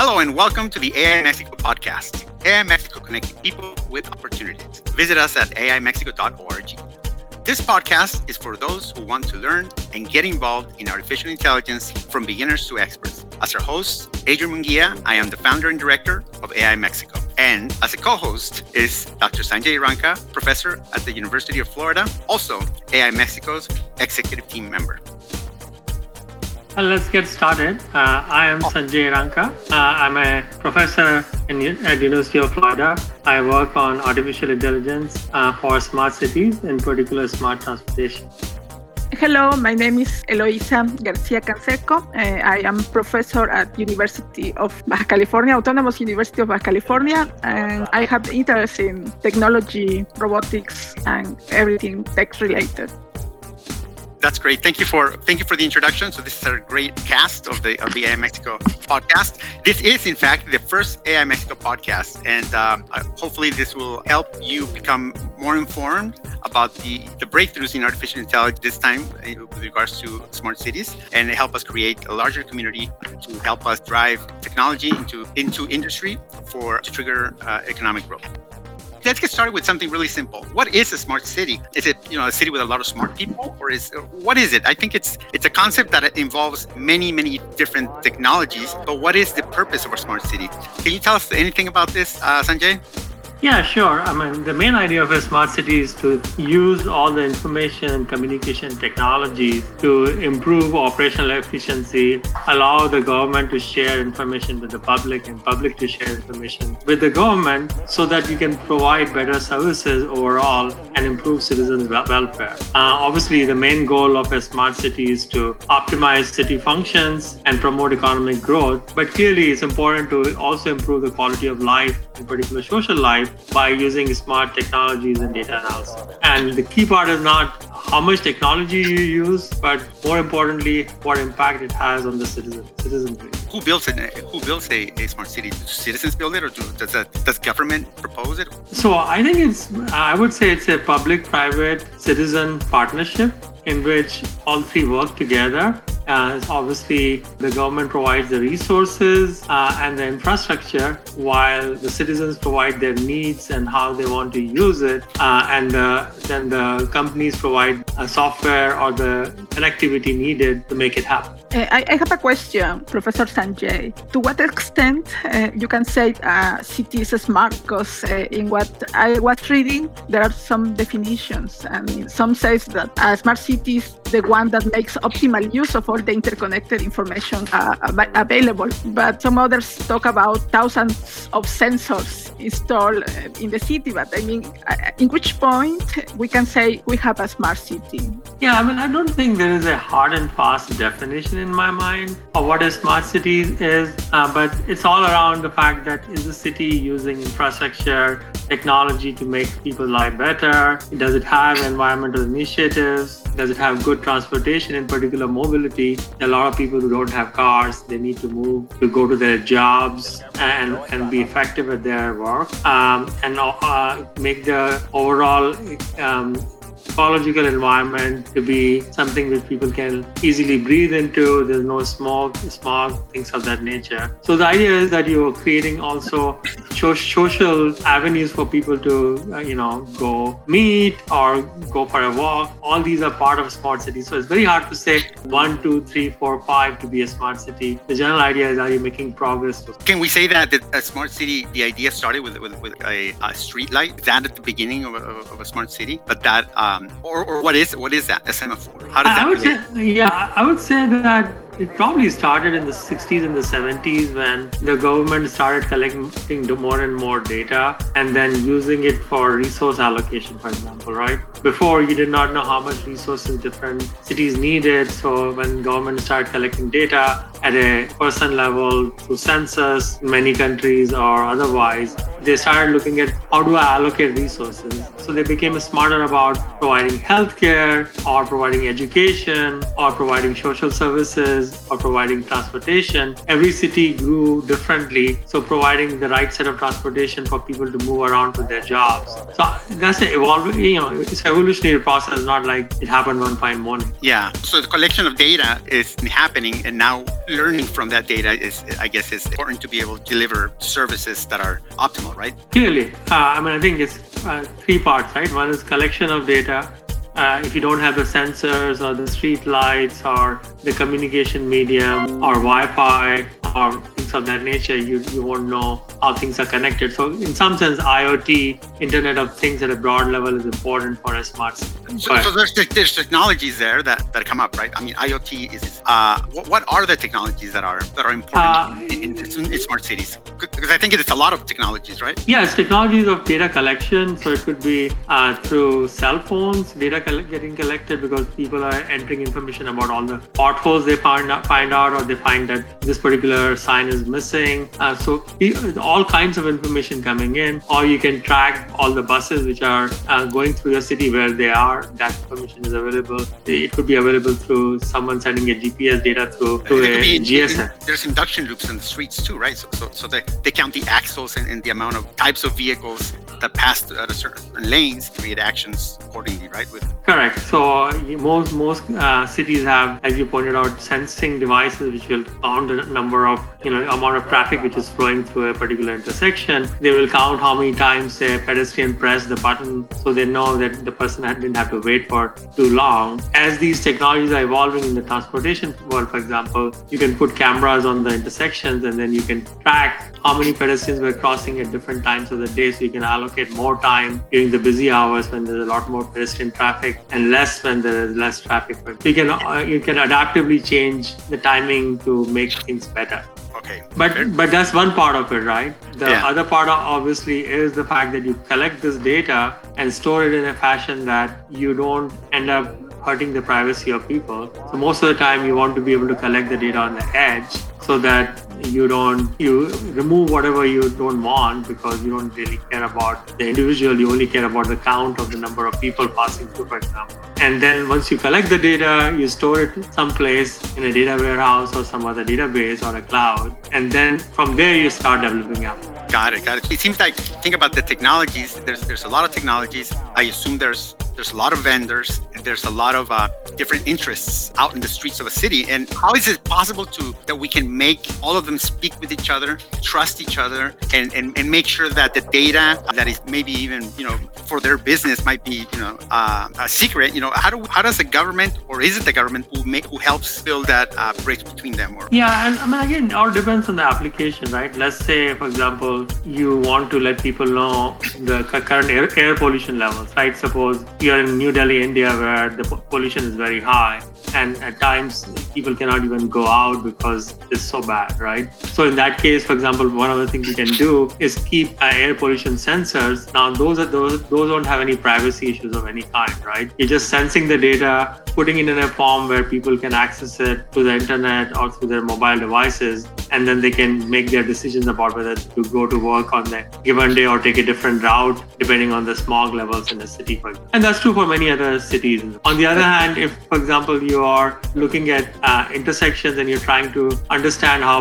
Hello and welcome to the AI Mexico podcast. AI Mexico connecting people with opportunities. Visit us at aimexico.org. This podcast is for those who want to learn and get involved in artificial intelligence from beginners to experts. As our host, Adrian Munguia, I am the founder and director of AI Mexico. And as a co host is Dr. Sanjay Ranka, professor at the University of Florida, also AI Mexico's executive team member. Well, let's get started. Uh, I am Sanjay Ranka. Uh, I'm a professor in, at University of Florida. I work on artificial intelligence uh, for smart cities, in particular smart transportation. Hello, my name is Eloisa Garcia Canseco. Uh, I am professor at University of Baja California, Autonomous University of Baja California, and I have interest in technology, robotics, and everything tech related that's great. Thank you for thank you for the introduction. So this is a great cast of the of the AI Mexico podcast. This is in fact the first AI Mexico podcast, and um, hopefully this will help you become more informed about the the breakthroughs in artificial intelligence this time uh, with regards to smart cities, and help us create a larger community to help us drive technology into into industry for to trigger uh, economic growth let's get started with something really simple. What is a smart city? Is it you know a city with a lot of smart people, or is what is it? I think it's it's a concept that involves many many different technologies. But what is the purpose of a smart city? Can you tell us anything about this, uh, Sanjay? Yeah, sure. I mean, the main idea of a smart city is to use all the information and communication technologies to improve operational efficiency, allow the government to share information with the public and public to share information with the government so that you can provide better services overall and improve citizens' welfare. Uh, obviously, the main goal of a smart city is to optimize city functions and promote economic growth. But clearly, it's important to also improve the quality of life, in particular social life by using smart technologies and data analysis. And the key part is not how much technology you use, but more importantly, what impact it has on the citizen, citizenry. Who builds it? Who builds a, a smart city? Do citizens build it, or do, does that, does government propose it? So I think it's I would say it's a public-private citizen partnership in which all three work together as obviously the government provides the resources uh, and the infrastructure while the citizens provide their needs and how they want to use it uh, and uh, then the companies provide a uh, software or the connectivity needed to make it happen uh, I, I, have a question, Professor Sanjay. To what extent uh, you can say a city is smart? Because uh, in what I was reading, there are some definitions. Mean, some says that a smart city is the one that makes optimal use of all the interconnected information uh, available. But some others talk about thousands of sensors installed uh, in the city. But I mean, uh, in which point we can say we have a smart city? Yeah, I mean, I don't think there is a hard and fast definition in my mind of what a smart city is, uh, but it's all around the fact that is the city using infrastructure, technology to make people's life better? Does it have environmental initiatives? Does it have good transportation, in particular mobility? A lot of people who don't have cars, they need to move to go to their jobs and, and be effective at their work um, and uh, make the overall um, ecological environment to be something that people can easily breathe into. There's no smoke, smog, things of that nature. So the idea is that you're creating also social avenues for people to, uh, you know, go meet or go for a walk. All these are part of smart city. So it's very hard to say one, two, three, four, five to be a smart city. The general idea is are you making progress? Can we say that a smart city, the idea started with, with, with a, a street light? That at the beginning of a, of a smart city? But that um, or, or what is what is that a semaphore? How does that? Would say, yeah, I would say that it probably started in the 60s and the 70s when the government started collecting more and more data and then using it for resource allocation, for example, right? Before you did not know how much resources different cities needed. So when government started collecting data at a person level through census many countries or otherwise, they started looking at how do I allocate resources. So they became smarter about providing healthcare or providing education or providing social services or providing transportation. Every city grew differently. So providing the right set of transportation for people to move around to their jobs. So that's an evolving, you know, it's evolutionary process, not like it happened one fine morning. Yeah. So the collection of data is happening and now learning from that data is, I guess, is important to be able to deliver services that are optimal, right? Clearly. Uh, I mean, I think it's uh, three parts, right? One is collection of data. Uh, if you don't have the sensors or the street lights or the communication medium or Wi-Fi or things of that nature, you, you won't know how things are connected. So in some sense, IoT, Internet of Things at a broad level is important for a smart city. So, so there's, there's technologies there that, that come up, right? I mean, IoT is, uh, what, what are the technologies that are that are important uh, in, in, in, smart cities? Because I think it's a lot of technologies, right? Yes, technologies of data collection. So it could be uh, through cell phones, data getting collected because people are entering information about all the potholes they find out, find out or they find that this particular sign is missing. Uh, so all kinds of information coming in, or you can track all the buses which are uh, going through your city where they are. That information is available. It could be available through someone sending a GPS data through, through a GSM. There's induction loops in the streets too, right? So, so, so they, they count the axles and, and the amount of types of vehicles that pass at a certain lanes create actions accordingly, right? With correct. So most most uh, cities have, as you pointed out, sensing devices which will count the number of you know amount of traffic which is flowing through a particular intersection. They will count how many times a pedestrian pressed the button, so they know that the person didn't have to wait for too long. As these technologies are evolving in the transportation world, for example, you can put cameras on the intersections and then you can track how many pedestrians were crossing at different times of the day, so you can allocate allocate more time during the busy hours when there's a lot more pedestrian traffic and less when there is less traffic. But You can uh, you can adaptively change the timing to make things better. Okay. But but that's one part of it, right? The yeah. other part obviously is the fact that you collect this data and store it in a fashion that you don't end up hurting the privacy of people. So most of the time you want to be able to collect the data on the edge so that you don't you remove whatever you don't want because you don't really care about the individual. You only care about the count of the number of people passing through for example. And then once you collect the data you store it someplace in a data warehouse or some other database or a cloud. And then from there you start developing apps got it got it. It seems like think about the technologies there's there's a lot of technologies. I assume there's there's a lot of vendors and there's a lot of uh, different interests out in the streets of a city. And how is it possible to that we can make all of them speak with each other trust each other and, and, and make sure that the data that is maybe even you know for their business might be you know uh, a secret? You know how do how does the government or is it the government who make who helps build that uh, bridge between them or? Yeah and i mean again all depends on the application right? Let's say for example you want to let people know the current air, air pollution levels right? Suppose you you're in New Delhi, India, where the pollution is very high, and at times people cannot even go out because it's so bad, right? So in that case, for example, one of the things you can do is keep uh, air pollution sensors. Now those are those those don't have any privacy issues of any kind, right? You're just sensing the data, putting it in a form where people can access it through the internet or through their mobile devices, and then they can make their decisions about whether to go to work on that given day or take a different route depending on the smog levels in the city. And that's true for many other cities. On the other hand, if, for example, you are looking at uh, intersections and you're trying to understand how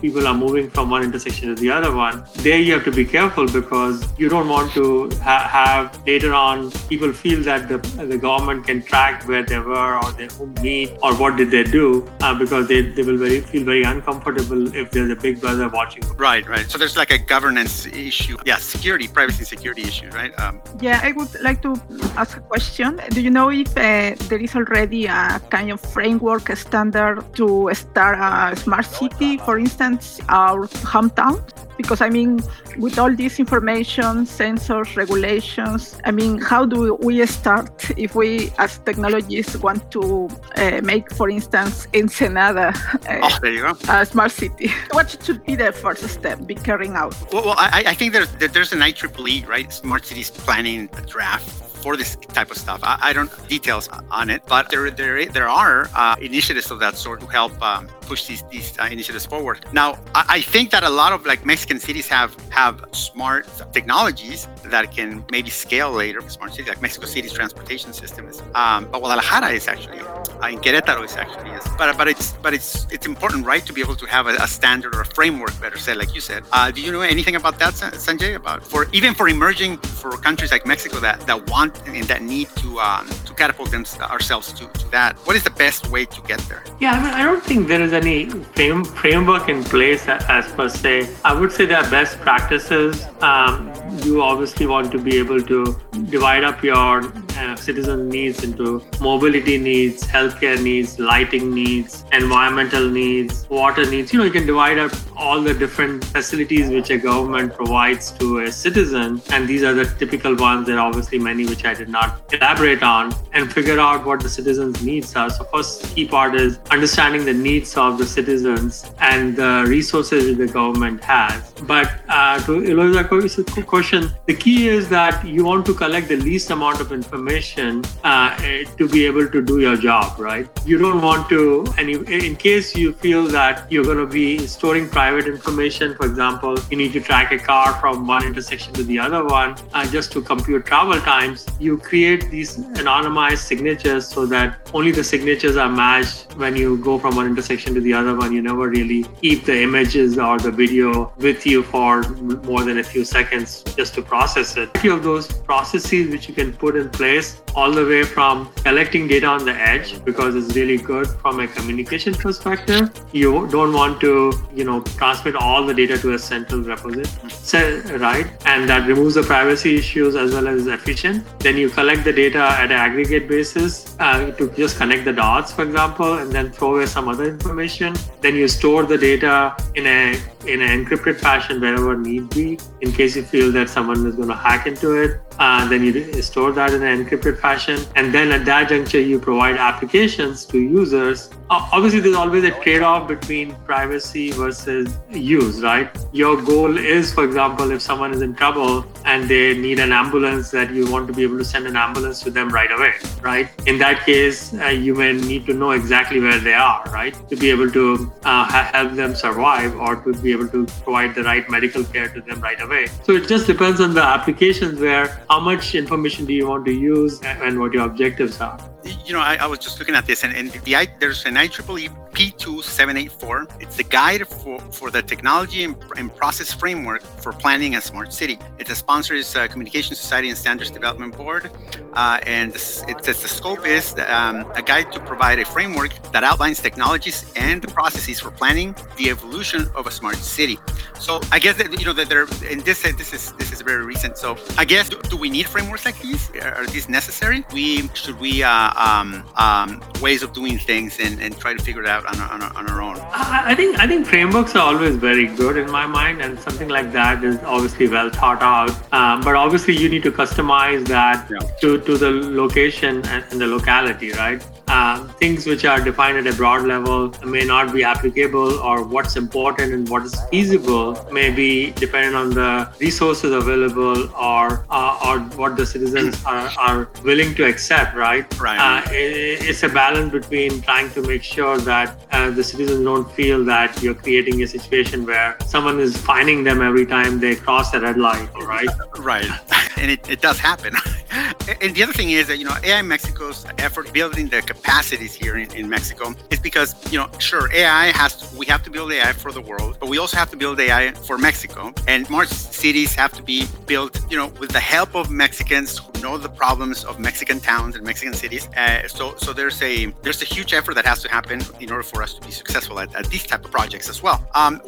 people are moving from one intersection to the other one, there you have to be careful because you don't want to ha- have later on people feel that the, the government can track where they were or they whom meet or what did they do uh, because they, they will very feel very uncomfortable if there's a big brother watching. Right, right. So there's like a governance issue. Yeah, security, privacy security issue, right? Um, yeah, I would like to ask a question. Do you know if uh, there is already a kind of framework standard to start a smart city, for instance? our hometown because I mean, with all this information, sensors, regulations, I mean, how do we start if we, as technologists, want to uh, make, for instance, Ensenada uh, oh, there you go. a smart city? What should be the first step be carrying out? Well, well I, I think there's, there's an IEEE, right? Smart cities planning draft for this type of stuff. I, I don't details on it, but there there there are uh, initiatives of that sort to help um, push these these uh, initiatives forward. Now, I, I, think that a lot of like Mexican cities have have smart technologies that can maybe scale later. Smart cities like Mexico City's transportation system is, um, but Guadalajara is actually, uh, in Querétaro is actually is. But but it's but it's it's important, right, to be able to have a, a standard or a framework, better said, like you said. Uh, do you know anything about that, Sanjay? About for even for emerging for countries like Mexico that that want and that need to um, to catapult them, ourselves to, to that. What is the best way to get there? Yeah, I mean, I don't think there is any frame, framework in place as per se. I would say there are best practices. Um, you obviously want to be able to divide up your uh, citizen needs into mobility needs, healthcare needs, lighting needs, environmental needs, water needs. You know, you can divide up all the different facilities which a government provides to a citizen, and these are the typical ones. There are obviously many which I did not elaborate on, and figure out what the citizens' needs are. So, first key part is understanding the needs of the citizens and the resources the government has. But uh, to Eloisa's question, the key is that you want to collect the least amount of information uh, to be able to do your job, right? You don't want to, and you, in case you feel that you're going to be storing private information, for example, you need to track a car from one intersection to the other one uh, just to compute travel times, you create these anonymized signatures so that only the signatures are matched when you go from one intersection to the other one. You never really keep the images or the video with you for more than a few seconds just to process it. A few of those processes which you can put in place all the way from collecting data on the edge because it's really good from a communication perspective. You don't want to, you know, transmit all the data to a central repository, right? And that removes the privacy issues as well as efficient. Then you collect the data at an aggregate basis uh, to just connect the dots, for example, and then throw away some other information. Then you store the data in a in an encrypted fashion wherever need be in case you feel that someone is going to hack into it uh, then you store that in an encrypted fashion. And then at that juncture you provide applications to users. Uh, obviously there's always a trade-off between privacy versus use right? Your goal is for example if someone is in trouble and they need an ambulance that you want to be able to send an ambulance to them right away right? In that case uh, you may need to know exactly where they are right? To be able to uh, help them survive or to be able to provide the right medical care to them right away. So it just depends on the applications where how much information do you want to use and what your objectives are you know, I, I, was just looking at this, and, and the, there's an IEEE P2784. It's the guide for, for the technology and, and, process framework for planning a smart city. It's a sponsor is uh, Communication Society and Standards Development Board, uh, and it says the scope is um, a guide to provide a framework that outlines technologies and processes for planning the evolution of a smart city. So I guess that you know that there, and this this is this is very recent. So I guess do, do we need frameworks like these? Are these necessary? We should we uh, um, um, ways of doing things and, and try to figure it out on our, on our, on our own. I, I, think I think frameworks are always very good in my mind, and something like that is obviously well thought out. Um, but obviously, you need to customize that yeah. to, to the location and, and the locality, right? Uh, things which are defined at a broad level may not be applicable, or what's important and what is feasible may be dependent on the resources available or uh, or what the citizens are, are willing to accept, right? Right. Uh, it, it's a balance between trying to make sure that uh, the citizens don't feel that you're creating a situation where someone is fining them every time they cross a red light, right? Right. And it, it does happen. and the other thing is that, you know, AI Mexico's effort building the capacities here in, in Mexico is because, you know, sure, AI has, to, we have to build AI for the world, but we also have to build AI for Mexico. And more cities have to be built, you know, with the help of Mexicans know the problems of Mexican towns and Mexican cities. Uh, so, so there's a there's a huge effort that has to happen in order for us to be successful at, at these type of projects as well. Um,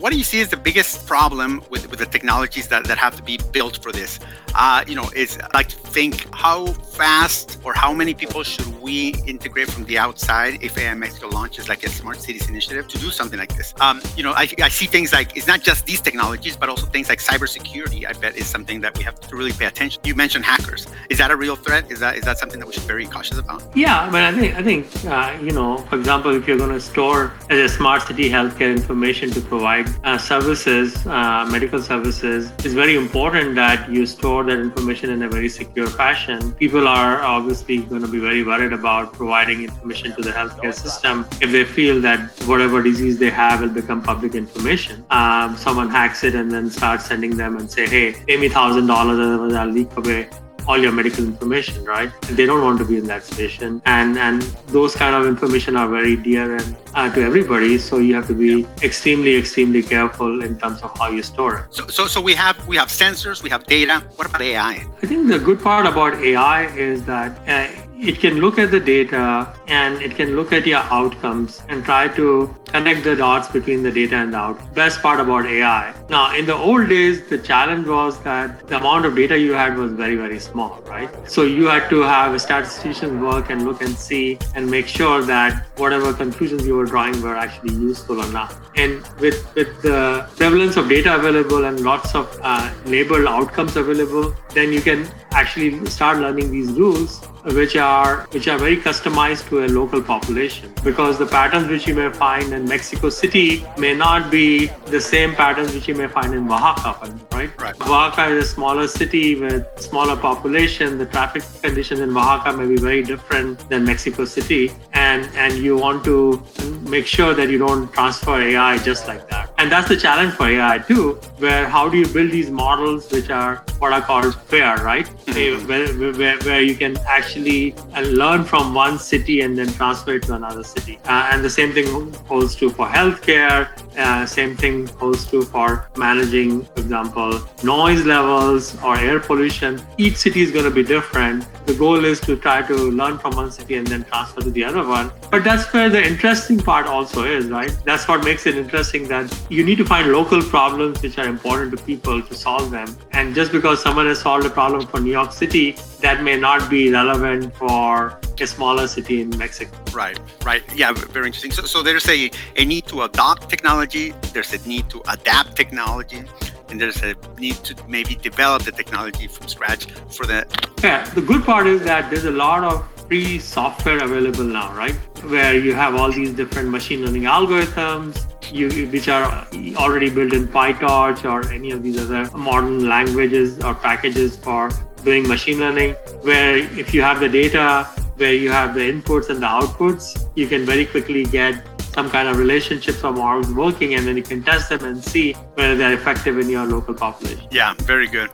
what do you see as the biggest problem with, with the technologies that, that have to be built for this? Uh, you know, is like think how fast or how many people should we integrate from the outside if AI Mexico launches like a smart cities initiative to do something like this? Um, you know, I, I see things like it's not just these technologies, but also things like cybersecurity. I bet is something that we have to really pay attention. You mentioned hackers. Is that a real threat? Is that is that something that we should be very cautious about? Yeah, but I think I think uh, you know, for example, if you're going to store as a smart city healthcare information to provide uh, services, uh, medical services, it's very important that you store that information in a very secure fashion. People are obviously going to be very worried about providing information to the healthcare system if they feel that whatever disease they have will become public information. Um, someone hacks it and then starts sending them and say, "Hey, pay me thousand dollars, otherwise I'll leak away all your medical information, right? They don't want to be in that situation, and and those kind of information are very dear and uh, to everybody. So you have to be extremely, extremely careful in terms of how you store it. So, so, so we have we have sensors, we have data. What about AI? I think the good part about AI is that. Uh, it can look at the data and it can look at your outcomes and try to connect the dots between the data and the out. Best part about AI. Now, in the old days, the challenge was that the amount of data you had was very, very small, right? So you had to have a statistician work and look and see and make sure that whatever conclusions you were drawing were actually useful or not. And with, with the prevalence of data available and lots of uh, labeled outcomes available, then you can actually start learning these rules which are which are very customized to a local population because the patterns which you may find in Mexico City may not be the same patterns which you may find in Oaxaca, right? Right. Oaxaca is a smaller city with smaller population. The traffic conditions in Oaxaca may be very different than Mexico City, and and you want to make sure that you don't transfer AI just like that. And that's the challenge for AI too, where how do you build these models which are what are called fair, right? Mm-hmm. Where, where, where you can actually uh, learn from one city and then transfer it to another city. Uh, and the same thing holds true for healthcare. Uh, same thing holds true for managing, for example, noise levels or air pollution. Each city is going to be different. The goal is to try to learn from one city and then transfer to the other one. But that's where the interesting part also is, right? That's what makes it interesting that you need to find local problems which are important to people to solve them. And just because someone has solved a problem for New York City, that may not be relevant for a smaller city in Mexico. Right, right. Yeah, very interesting. So, so there's a, a need to adopt technology, there's a need to adapt technology, and there's a need to maybe develop the technology from scratch for the. Yeah, the good part is that there's a lot of free software available now, right? Where you have all these different machine learning algorithms, you, which are already built in PyTorch or any of these other modern languages or packages for doing machine learning, where if you have the data, where you have the inputs and the outputs, you can very quickly get some kind of relationships or models working, and then you can test them and see whether they're effective in your local population. Yeah, very good.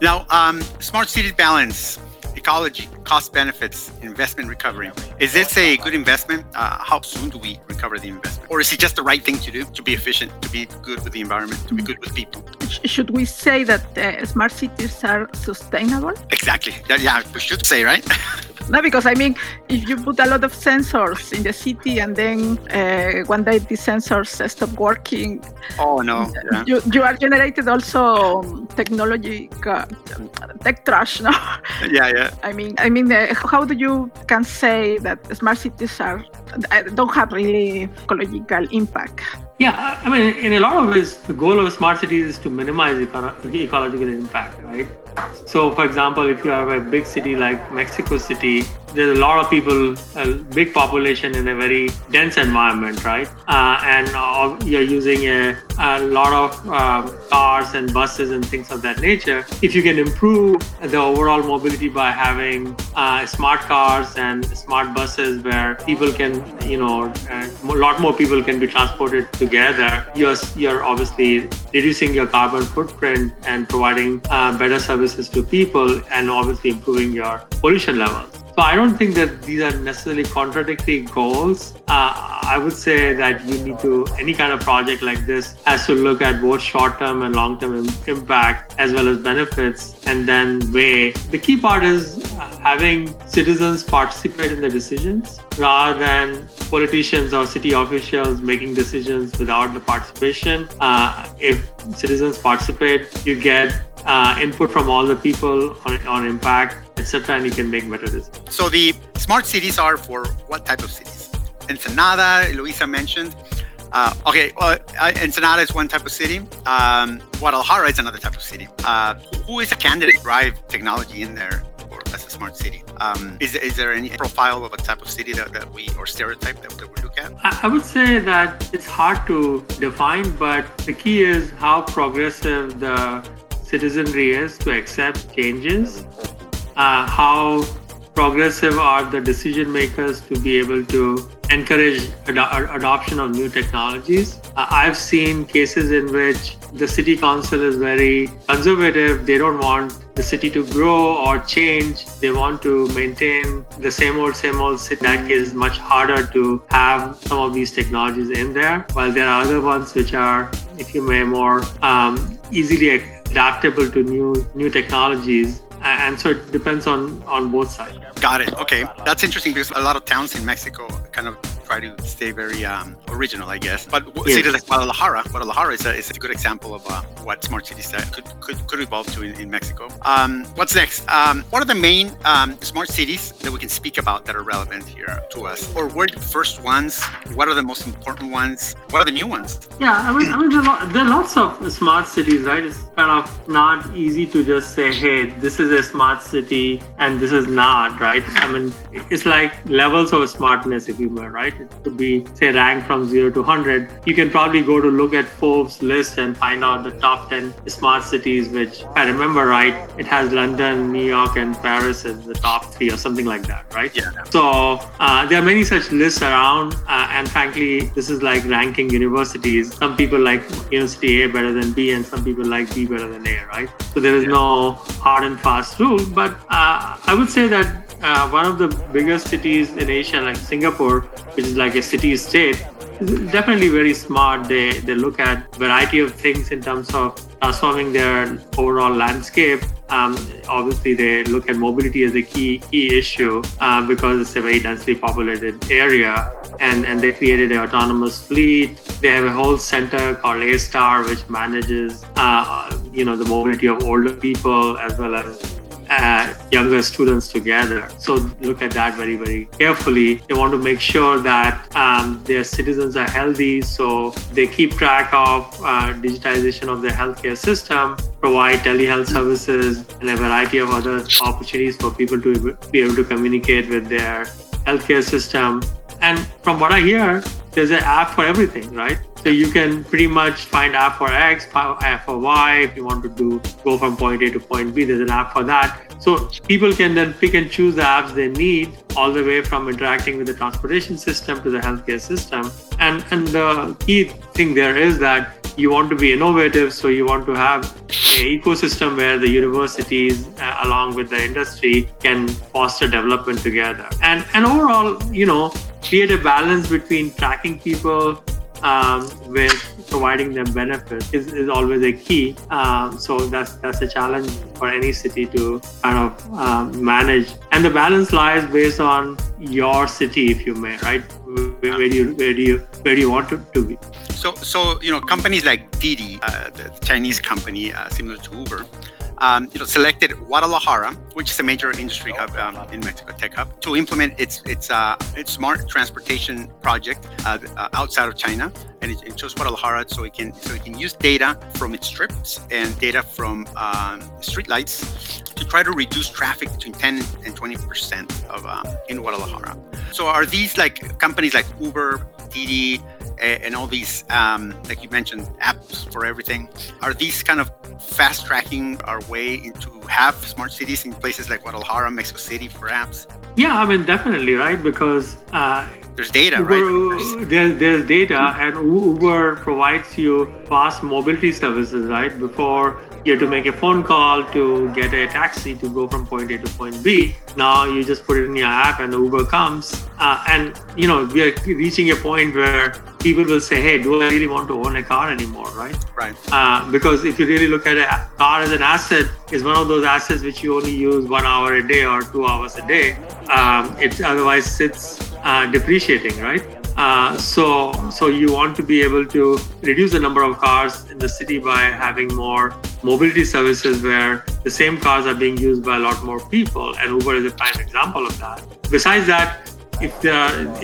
Now, um, smart city balance ecology, cost benefits, investment recovery. Is this a good investment? Uh, how soon do we recover the investment? Or is it just the right thing to do to be efficient, to be good with the environment, to be good with people? Should we say that uh, smart cities are sustainable? Exactly. Yeah, yeah we should say, right? No, because I mean, if you put a lot of sensors in the city and then uh, one day these sensors stop working, oh no, yeah. you, you are generated also technology uh, tech trash, no? Yeah, yeah. I mean, I mean, how do you can say that smart cities are don't have really ecological impact? Yeah, I mean, in a lot of ways, the goal of smart cities is to minimize ecological impact, right? So, for example, if you have a big city like Mexico City, there's a lot of people, a big population in a very dense environment, right? Uh, and uh, you're using a, a lot of uh, cars and buses and things of that nature. If you can improve the overall mobility by having uh, smart cars and smart buses where people can, you know, uh, a lot more people can be transported together, you're, you're obviously reducing your carbon footprint and providing uh, better services to people and obviously improving your pollution levels. So I don't think that these are necessarily contradictory goals. Uh, I would say that you need to, any kind of project like this has to look at both short term and long term impact as well as benefits and then weigh. The key part is having citizens participate in the decisions rather than politicians or city officials making decisions without the participation. Uh, if citizens participate, you get uh, input from all the people on, on impact etc., and you can make better decisions. So the smart cities are for what type of cities? Ensenada, Luisa mentioned. Uh, okay, uh, Ensenada is one type of city. Um, Guadalajara is another type of city. Uh, who is a candidate to drive technology in there? Or as a smart city. Um, is, is there any profile of a type of city that, that we or stereotype that, that we look at? I would say that it's hard to define, but the key is how progressive the citizenry is to accept changes, uh, how progressive are the decision makers to be able to encourage ad- adoption of new technologies. Uh, I've seen cases in which the city council is very conservative. They don't want the city to grow or change. They want to maintain the same old, same old. In that it's much harder to have some of these technologies in there. While there are other ones which are, if you may, more um, easily adaptable to new new technologies. And so it depends on on both sides. Got it. Okay, that's interesting because a lot of towns in Mexico kind of try to stay very um, original, I guess. But yes. cities like Guadalajara, Guadalajara is a, is a good example of uh, what smart cities could, could, could evolve to in, in Mexico. Um, what's next? Um, what are the main um, smart cities that we can speak about that are relevant here to us? Or were the first ones? What are the most important ones? What are the new ones? Yeah, I mean, I mean there are lots of smart cities, right? It's kind of not easy to just say, hey, this is a smart city and this is not, right? right? I mean, it's like levels of smartness, if you will, right? Could be, say, ranked from zero to 100. You can probably go to look at Forbes list and find out the top 10 smart cities, which, if I remember right, it has London, New York, and Paris as the top three or something like that, right? Yeah. So uh, there are many such lists around. Uh, and frankly, this is like ranking universities. Some people like University A better than B, and some people like B better than A, right? So there is no hard and fast rule. But uh, I would say that uh, one of the biggest cities in Asia, like Singapore, which is like a city state, definitely very smart. They they look at variety of things in terms of transforming their overall landscape. Um, obviously, they look at mobility as a key key issue uh, because it's a very densely populated area, and and they created an autonomous fleet. They have a whole center called A Star, which manages uh, you know the mobility of older people as well as uh, younger students together. So look at that very, very carefully. They want to make sure that um, their citizens are healthy, so they keep track of uh, digitization of their healthcare system, provide telehealth services, and a variety of other opportunities for people to be able to communicate with their healthcare system. And from what I hear, there's an app for everything, right? So you can pretty much find app for X, app for Y. If you want to do go from point A to point B, there's an app for that. So people can then pick and choose the apps they need, all the way from interacting with the transportation system to the healthcare system. And and the key thing there is that you want to be innovative, so you want to have an ecosystem where the universities, uh, along with the industry, can foster development together. And and overall, you know, create a balance between tracking people um, with providing them benefits is, is always a key. Um, so that's that's a challenge for any city to kind of um, manage. And the balance lies based on your city, if you may, right? Where, where do you where do you where do you want it to be? So so you know companies like Didi, uh, the Chinese company uh, similar to Uber um, you know, selected Guadalajara, which is a major industry hub um, in Mexico, tech hub, to implement its its uh, its smart transportation project uh, uh, outside of China, and it, it, chose Guadalajara so it can so it can use data from its trips and data from um, streetlights to try to reduce traffic between 10 and 20 percent of uh, in Guadalajara. So are these like companies like Uber, Didi, and all these, um, like you mentioned, apps for everything. Are these kind of fast tracking our way into have smart cities in places like Guadalajara, Mexico City, perhaps? Yeah, I mean, definitely, right? Because uh, there's data, Uber, right? There's, there's data, and Uber provides you fast mobility services, right? Before you have to make a phone call to get a taxi to go from point A to point B. Now you just put it in your app and Uber comes. Uh, and you know we are reaching a point where people will say, "Hey, do I really want to own a car anymore?" Right? Right. Uh, because if you really look at a car as an asset, is one of those assets which you only use one hour a day or two hours a day. Um, it otherwise sits uh, depreciating, right? Uh, so, so you want to be able to reduce the number of cars in the city by having more mobility services where the same cars are being used by a lot more people, and Uber is a prime example of that. Besides that, if they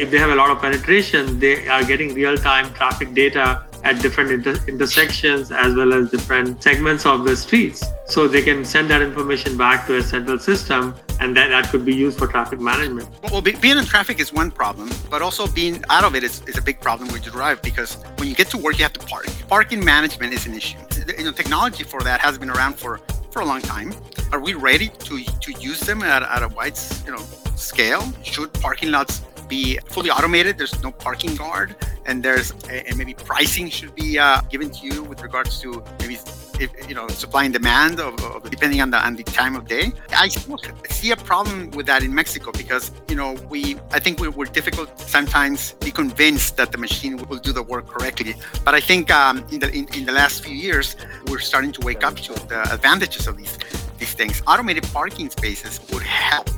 if they have a lot of penetration, they are getting real-time traffic data at different inter- intersections as well as different segments of the streets. So they can send that information back to a central system and that, that could be used for traffic management. Well, being in traffic is one problem, but also being out of it is, is a big problem you drive because when you get to work, you have to park. Parking management is an issue. You know, technology for that has been around for, for a long time. Are we ready to, to use them at, at a wide you know, scale? Should parking lots be fully automated. There's no parking guard, and there's and maybe pricing should be uh, given to you with regards to maybe if, you know supply and demand of, of, depending on the on the time of day. I see a problem with that in Mexico because you know we I think we, are difficult sometimes be convinced that the machine will do the work correctly. But I think um, in the in, in the last few years we're starting to wake up to the advantages of these these things. Automated parking spaces would help.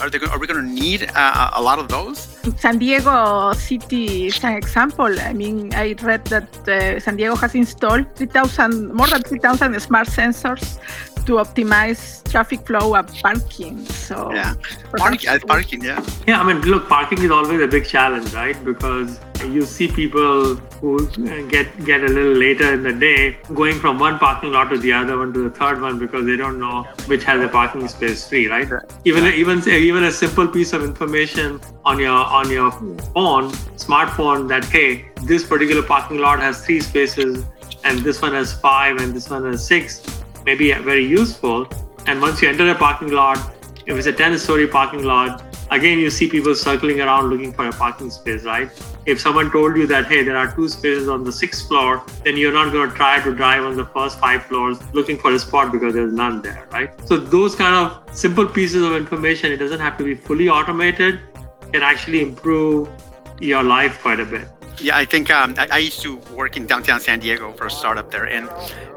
Are, they, are we going to need uh, a lot of those? San Diego City is an example. I mean, I read that uh, San Diego has installed 3,000, more than 3,000 smart sensors to optimize traffic flow and parking. So yeah, parking, uh, parking, yeah. Yeah, I mean, look, parking is always a big challenge, right? Because you see people who get get a little later in the day going from one parking lot to the other one to the third one because they don't know which has a parking space free, right? Even even even a simple piece of information on your on your phone, smartphone, that hey, this particular parking lot has three spaces and this one has five and this one has six may be very useful. And once you enter a parking lot, if it's a 10 story parking lot, again, you see people circling around looking for a parking space, right? If someone told you that, hey, there are two spaces on the sixth floor, then you're not going to try to drive on the first five floors looking for a spot because there's none there, right? So, those kind of simple pieces of information, it doesn't have to be fully automated, can actually improve your life quite a bit. Yeah, I think um, I, I, used to work in downtown San Diego for a startup there, and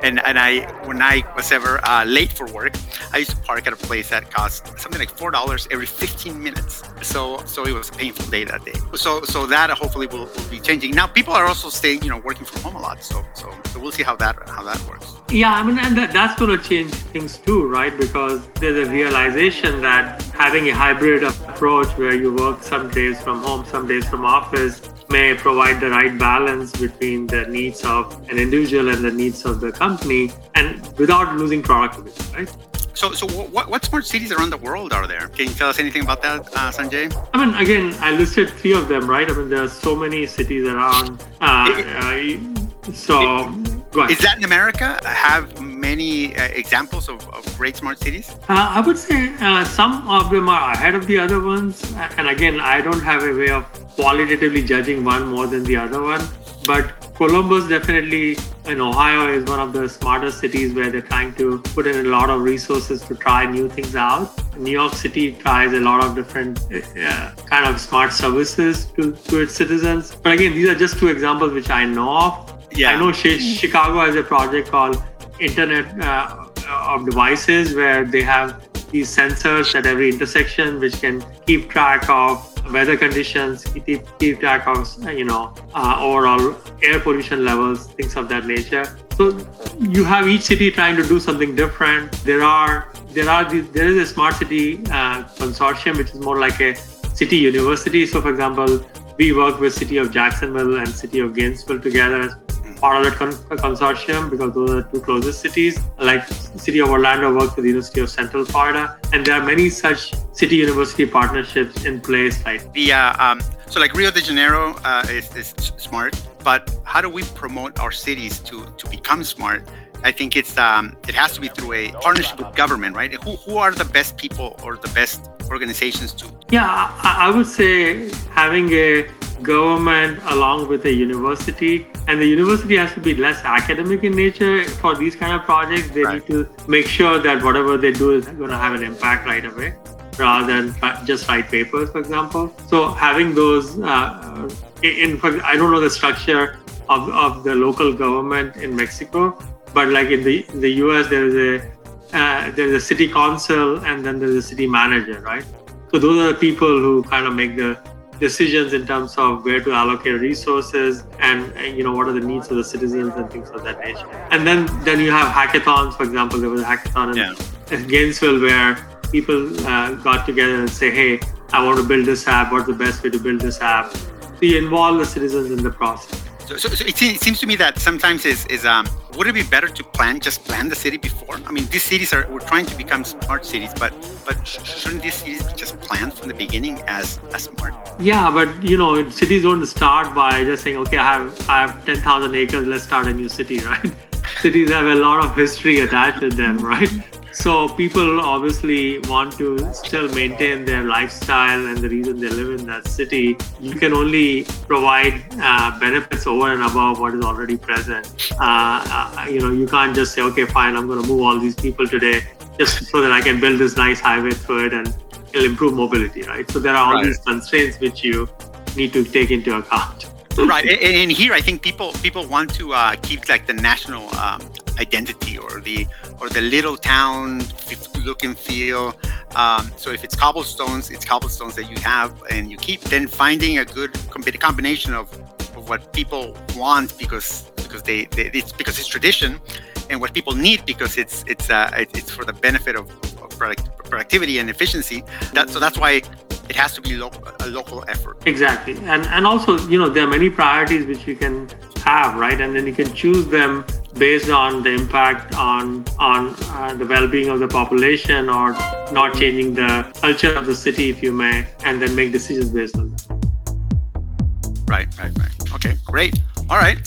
and and I when I was ever uh, late for work, I used to park at a place that cost something like four dollars every 15 minutes. So so it was a painful day that day. So so that hopefully will, will be changing. Now people are also staying, you know, working from home a lot. So so, so we'll see how that how that works. Yeah, I mean, and that, that's going to change things too, right? Because there's a realization that having a hybrid approach where you work some days from home, some days from office may provide the right balance between the needs of an individual and the needs of the company and without losing productivity, right? So, so what, what smart cities around the world are there? Can you tell us anything about that, uh, Sanjay? I mean, again, I listed three of them, right? I mean, there are so many cities around. Uh, uh, so, is that in America? Have many uh, examples of, of, great smart cities? Uh, I would say uh, some of them are ahead of the other ones. And again, I don't have a way of qualitatively judging one more than the other one. But Columbus definitely in Ohio is one of the smartest cities where they're trying to put in a lot of resources to try new things out. New York City tries a lot of different uh, kind of smart services to, to its citizens. But again, these are just two examples which I know of. Yeah. I know Chicago has a project called Internet uh, of Devices where they have these sensors at every intersection which can keep track of weather conditions, keep, keep track of you know uh, overall air pollution levels, things of that nature. So you have each city trying to do something different. There are there are the, there is a smart city uh, consortium which is more like a city university. So for example, we work with city of Jacksonville and city of Gainesville together part of that con- consortium because those are the two closest cities. Like City of Orlando works with the University of Central Florida, and there are many such city-university partnerships in place. Right? The uh, um, so like Rio de Janeiro uh, is, is smart, but how do we promote our cities to to become smart? I think it's um, it has to be through a partnership with government, right? Who, who are the best people or the best organizations to? Yeah, I, I would say having a government along with the university. And the university has to be less academic in nature for these kind of projects. They right. need to make sure that whatever they do is going to have an impact right away rather than just write papers for example. So having those uh, in i don't know the structure of, of the local government in mexico but like in the in the us there is a uh, there's a city council and then there's a city manager right? So those are the people who kind of make the decisions in terms of where to allocate resources and, and, you know what are the needs of the citizens and things of that nature. And then then you have hackathons. For example, there was a hackathon in, yeah. in Gainesville where people uh, got together and say, "Hey, I want to build this app. What's the best way to build this app?" So you involve the citizens in the process. So, so, so it, seems to me that sometimes is is um would it be better to plan just plan the city before? I mean, these cities are we're trying to become smart cities, but but shouldn't these cities be just planned from the beginning as as smart? Yeah, but you know, cities don't start by just saying, okay, I have I have ten thousand acres, let's start a new city, right? cities have a lot of history attached to them, right? So people obviously want to still maintain their lifestyle and the reason they live in that city. You can only provide uh, benefits over and above what is already present. Uh, uh, you know, you can't just say, okay, fine, I'm going to move all these people today just so that I can build this nice highway through it and it'll improve mobility, right? So there are all right. these constraints which you need to take into account right and, and, here i think people people want to uh, keep like the national um, identity or the or the little town look and feel um, so if it's cobblestones it's cobblestones that you have and you keep then finding a good combination of, of what people want because because they, they it's because it's tradition and what people need because it's it's uh, it's for the benefit of, of product, productivity and efficiency that so that's why it has to be lo- a local effort. Exactly, and and also you know there are many priorities which you can have, right? And then you can choose them based on the impact on on uh, the well-being of the population or not changing the culture of the city, if you may, and then make decisions based on that. Right, right, right. Okay, great. All right,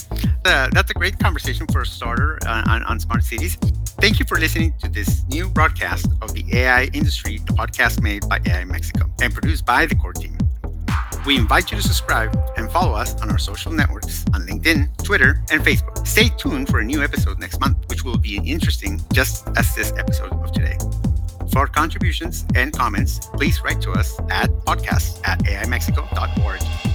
uh, that's a great conversation for a starter uh, on, on smart cities. Thank you for listening to this new broadcast of the AI Industry, the podcast made by AI Mexico and produced by the core team. We invite you to subscribe and follow us on our social networks on LinkedIn, Twitter, and Facebook. Stay tuned for a new episode next month, which will be interesting just as this episode of today. For contributions and comments, please write to us at podcast at aimexico.org.